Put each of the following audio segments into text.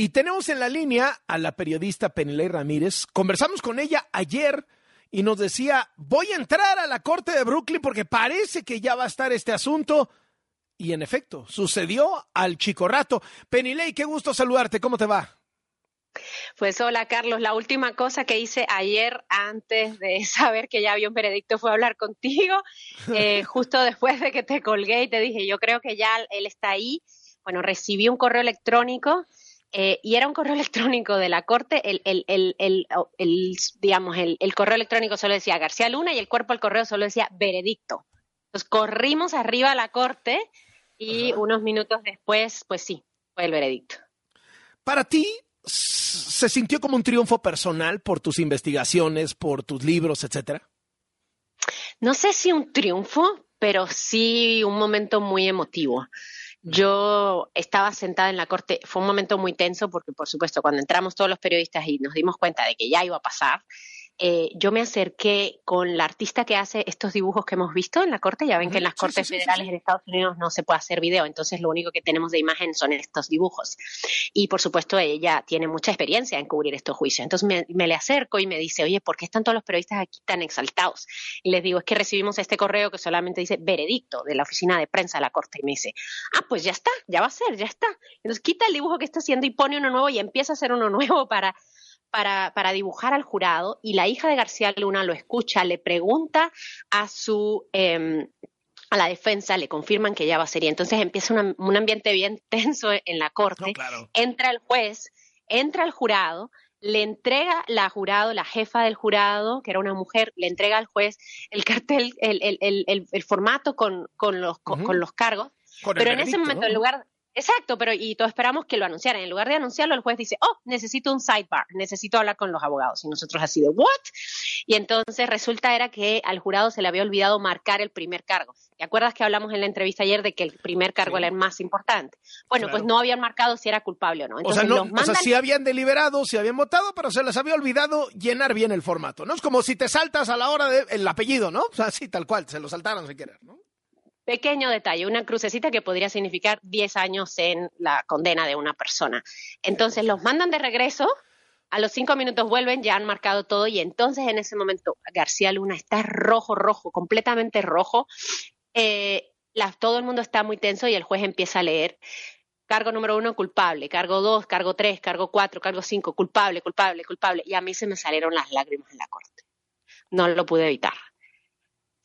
Y tenemos en la línea a la periodista Penilei Ramírez. Conversamos con ella ayer y nos decía, voy a entrar a la corte de Brooklyn porque parece que ya va a estar este asunto. Y en efecto, sucedió al chico rato. Penilei, qué gusto saludarte. ¿Cómo te va? Pues hola Carlos, la última cosa que hice ayer antes de saber que ya había un veredicto fue hablar contigo, eh, justo después de que te colgué y te dije, yo creo que ya él está ahí. Bueno, recibí un correo electrónico eh, y era un correo electrónico de la corte, el, el, el, el digamos, el, correo electrónico solo decía García Luna y el cuerpo del correo solo decía veredicto. Entonces corrimos arriba a la corte y unos minutos después, pues sí, fue el veredicto. Para ti, ¿se sintió como un triunfo personal por tus investigaciones, por tus libros, etcétera? No sé si un triunfo, pero sí un momento muy emotivo. Yo estaba sentada en la corte, fue un momento muy tenso porque, por supuesto, cuando entramos todos los periodistas y nos dimos cuenta de que ya iba a pasar, eh, yo me acerqué con la artista que hace estos dibujos que hemos visto en la corte. Ya ven que en las cortes federales en Estados Unidos no se puede hacer video, entonces lo único que tenemos de imagen son estos dibujos. Y por supuesto ella tiene mucha experiencia en cubrir estos juicios. Entonces me, me, le acerco y me dice, oye, ¿por qué están todos los periodistas aquí tan exaltados? Y les digo, es que recibimos este correo que solamente dice veredicto de la oficina de prensa de la corte. Y me dice, ah, pues ya está, ya va a ser, ya está. Entonces quita el dibujo que está haciendo y pone uno nuevo y empieza a hacer uno nuevo para para, para, dibujar al jurado y la hija de García Luna lo escucha, le pregunta a su eh, a la defensa, le confirman que ya va a ser y entonces empieza un ambiente bien tenso en la corte. Entra el juez, entra el jurado, le entrega la jurado, la jefa del jurado, que era una mujer, le entrega al juez el cartel, el, el, el, el formato con, con los, con, los cargos. pero en ese momento, en lugar, Exacto, pero y todos esperamos que lo anunciaran. En lugar de anunciarlo, el juez dice, oh, necesito un sidebar, necesito hablar con los abogados. Y nosotros así de, ¿what? Y entonces resulta era que al jurado se le había olvidado marcar el primer cargo. ¿Te acuerdas que hablamos en la entrevista ayer de que el primer cargo era el más importante? Bueno, pues no habían marcado si era culpable o no. o sea, no, o sea, sí habían deliberado, sí habían votado, pero se les había olvidado llenar bien el formato, ¿no? Es como si te saltas a la hora del apellido, ¿no? O sea, sí, tal cual, se lo saltaron sin querer, ¿no? Pequeño detalle, una crucecita que podría significar 10 años en la condena de una persona. Entonces los mandan de regreso, a los cinco minutos vuelven, ya han marcado todo y entonces en ese momento García Luna está rojo, rojo, completamente rojo. Eh, todo el mundo está muy tenso y el juez empieza a leer. Cargo número uno, culpable. Cargo dos, cargo tres, cargo cuatro, cargo cinco, culpable, culpable, culpable. Y a mí se me salieron las lágrimas en la corte. No lo pude evitar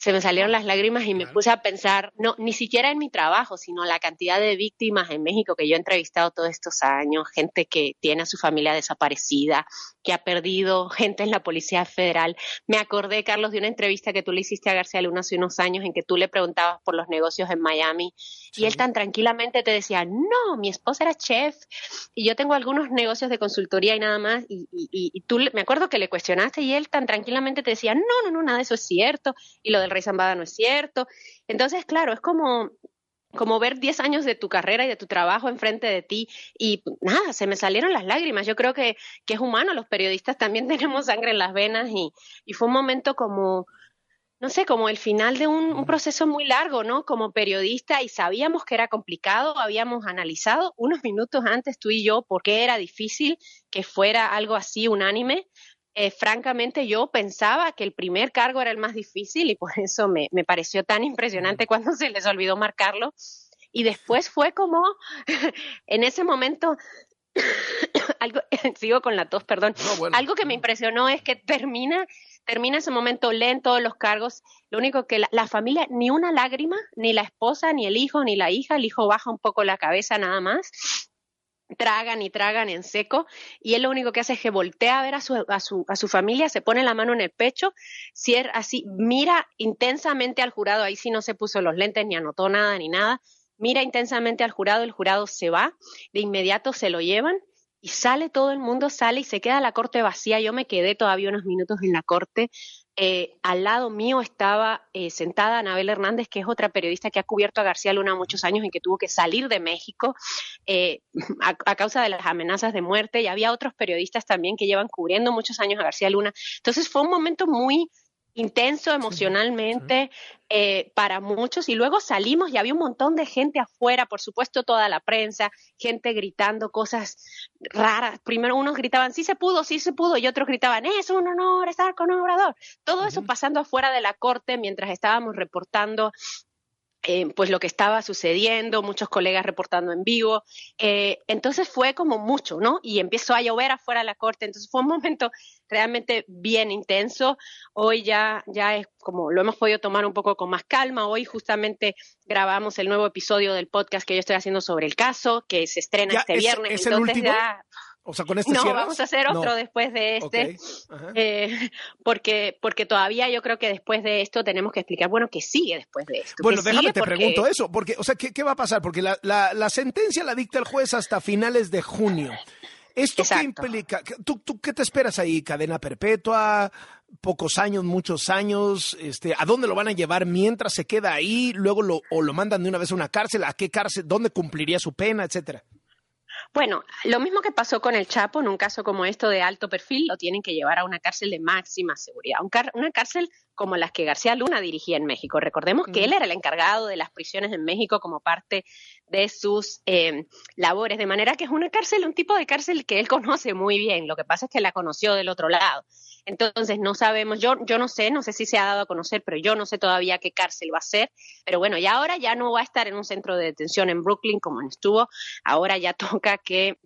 se me salieron las lágrimas y me puse a pensar, no, ni siquiera en mi trabajo, sino la cantidad de víctimas en México que yo he entrevistado todos estos años, gente que tiene a su familia desaparecida, que ha perdido gente en la Policía Federal. Me acordé, Carlos, de una entrevista que tú le hiciste a García Luna hace unos años en que tú le preguntabas por los negocios en Miami y él tan tranquilamente te decía, no, mi esposa era chef y yo tengo algunos negocios de consultoría y nada más. Y, y tú, me acuerdo que le cuestionaste y él tan tranquilamente te decía, no, no, no, nada de eso es cierto. Y lo del Rey Zambada no es cierto. Entonces, claro, es como como ver 10 años de tu carrera y de tu trabajo enfrente de ti y nada, se me salieron las lágrimas. Yo creo que, que es humano, los periodistas también tenemos sangre en las venas y, y fue un momento como, no sé, como el final de un, un, proceso muy largo, ¿no? Como periodista y sabíamos que era complicado, habíamos analizado unos minutos antes tú y yo por qué era difícil que fuera algo así unánime eh, francamente yo pensaba que el primer cargo era el más difícil y por eso me, me pareció tan impresionante cuando se les olvidó marcarlo. Y después fue como, en ese momento, algo, sigo con la tos, perdón, algo que me impresionó es que termina, termina ese momento, leen todos los cargos, lo único que la, la, familia, ni una lágrima, ni la esposa, ni el hijo, ni la hija, el hijo baja un poco la cabeza nada más, tragan y tragan en seco y él lo único que hace es que voltea a ver a su, a su, a su familia, se pone la mano en el pecho, cierra así, mira intensamente al jurado, ahí sí no se puso los lentes ni anotó nada ni nada, mira intensamente al jurado, el jurado se va, de inmediato se lo llevan y sale todo el mundo, sale y se queda la corte vacía, yo me quedé todavía unos minutos en la corte eh, al lado mío estaba eh, sentada Anabel Hernández, que es otra periodista que ha cubierto a García Luna muchos años y que tuvo que salir de México eh, a, causa de las amenazas de muerte. Y había otros periodistas también que llevan cubriendo muchos años a García Luna. Entonces fue un momento muy intenso emocionalmente eh, para muchos y luego salimos y había un montón de gente afuera, por supuesto toda la prensa, gente gritando cosas raras. Primero unos gritaban, sí se pudo, sí se pudo, y otros gritaban, es un honor estar con Obrador. Todo eso pasando afuera de la corte mientras estábamos reportando eh, pues lo que estaba sucediendo, muchos colegas reportando en vivo. Eh, entonces fue como mucho, ¿no? Y empezó a llover afuera de la corte. Entonces fue un momento realmente bien intenso. Hoy ya, ya es como lo hemos podido tomar un poco con más calma. Hoy justamente grabamos el nuevo episodio del podcast que yo estoy haciendo sobre el caso, que se estrena este viernes. ¿es Entonces ya o sea, con este No, vamos a hacer otro después de este, eh, porque, porque todavía yo creo que después de esto tenemos que explicar, bueno, ¿qué sigue después de esto? Bueno, déjame te pregunto eso, porque, o sea, ¿qué, va a pasar? Porque la, la, sentencia la dicta el juez hasta finales de junio. ¿Esto qué implica? ¿Tú, ¿Tú qué te esperas ahí? ¿Cadena perpetua? ¿Pocos años? ¿Muchos años? Este, ¿A dónde lo van a llevar mientras se queda ahí? ¿Luego lo, o lo mandan de una vez a una cárcel? ¿A qué cárcel? ¿Dónde cumpliría su pena? Etcétera. Bueno, lo mismo que pasó con el Chapo, en un caso como esto de alto perfil, lo tienen que llevar a una cárcel de máxima seguridad, una cárcel como las que García Luna dirigía en México. Recordemos que él era el encargado de las prisiones en México como parte de sus eh, labores, de manera que es una cárcel, un tipo de cárcel que él conoce muy bien. Lo que pasa es que la conoció del otro lado. Entonces, no sabemos, yo, yo no sé, no sé si se ha dado a conocer, pero yo no sé todavía qué cárcel va a ser. Pero bueno, ya ahora ya no va a estar en un centro de detención en Brooklyn como estuvo. Ahora ya toca que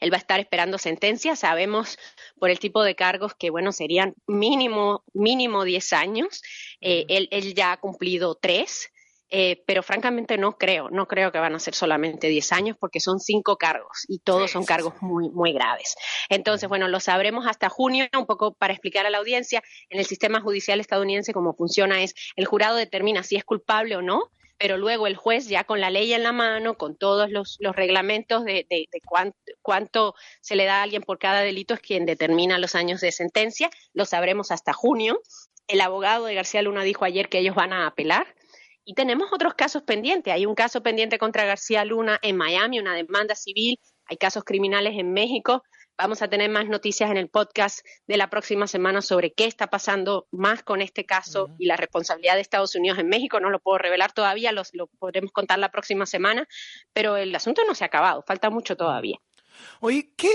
él va a estar esperando sentencia. Sabemos por el tipo de cargos que, bueno, serían mínimo, mínimo 10 años. Eh, él, él, ya ha cumplido tres. Eh, pero francamente no creo, no creo que van a ser solamente 10 años porque son cinco cargos y todos son cargos muy, muy graves. Entonces, bueno, lo sabremos hasta junio, un poco para explicar a la audiencia, en el sistema judicial estadounidense cómo funciona es, el jurado determina si es culpable o no, pero luego el juez ya con la ley en la mano, con todos los, reglamentos de, de, cuánto, cuánto, se le da a alguien por cada delito, es quien determina los años de sentencia. Lo sabremos hasta junio. El abogado de García Luna dijo ayer que ellos van a apelar. Y tenemos otros casos pendientes. Hay un caso pendiente contra García Luna en Miami, una demanda civil. Hay casos criminales en México. Vamos a tener más noticias en el podcast de la próxima semana sobre qué está pasando más con este caso y la responsabilidad de Estados Unidos en México. No lo puedo revelar todavía, lo podremos contar la próxima semana, pero el asunto no se ha acabado, falta mucho todavía. Oye, ¿qué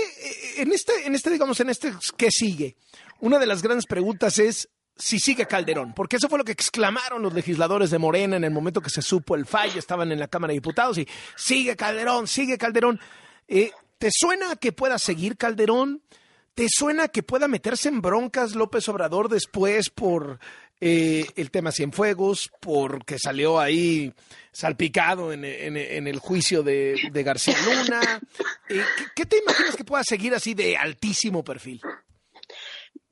en este, en este, digamos, en este, ¿qué sigue? Una de las grandes preguntas es si sigue Calderón, porque eso fue lo que exclamaron los legisladores de Morena en el momento que se supo el fallo, estaban en la Cámara de Diputados y sigue Calderón, sigue Calderón. Eh, ¿Te suena que pueda seguir Calderón? ¿Te suena que pueda meterse en broncas López Obrador después por eh, el tema Cienfuegos, porque salió ahí salpicado en, el juicio de, García Luna? Eh, ¿Qué te imaginas que pueda seguir así de altísimo perfil?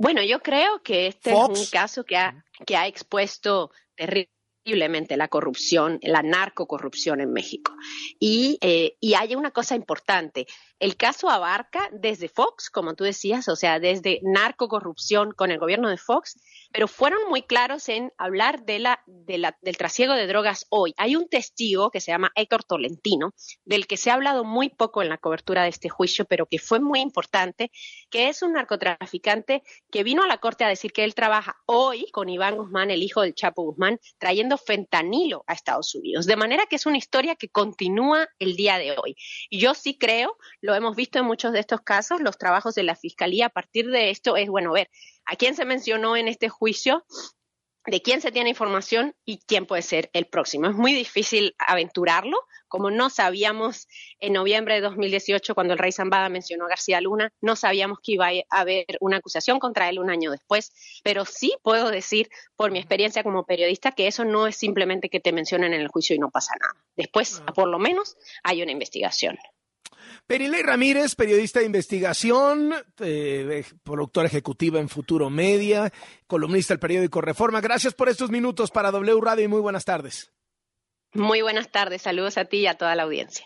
Bueno, yo creo que este es un caso que ha, que ha expuesto terriblemente la corrupción, la narcocorrupción en México. Y, eh, y hay una cosa importante, el caso abarca desde Fox, como tú decías, o sea, desde narcocorrupción con el gobierno de Fox, pero fueron muy claros en hablar de la, del trasiego de drogas hoy. Hay un testigo que se llama Héctor Tolentino, del que se ha hablado muy poco en la cobertura de este juicio, pero que fue muy importante, que es un narcotraficante que vino a la corte a decir que él trabaja hoy con Iván Guzmán, el hijo del Chapo Guzmán, trayendo fentanilo a Estados Unidos. De manera que es una historia que continúa el día de hoy. Y yo sí creo, lo hemos visto en muchos de estos casos, los trabajos de la Fiscalía a partir de esto es, bueno, ver, ¿a quién se mencionó en este juicio? de quién se tiene información y quién puede ser el próximo. Es muy difícil aventurarlo, como no sabíamos en noviembre de 2018 cuando el rey Zambada mencionó a García Luna, no sabíamos que iba a haber una acusación contra él un año después, pero sí puedo decir por mi experiencia como periodista que eso no es simplemente que te mencionen en el juicio y no pasa nada. Después, por lo menos, hay una investigación. Perilei Ramírez, periodista de investigación, eh, productora ejecutiva en Futuro Media, columnista del periódico Reforma. Gracias por estos minutos para W Radio y muy buenas tardes. Muy buenas tardes, saludos a ti y a toda la audiencia.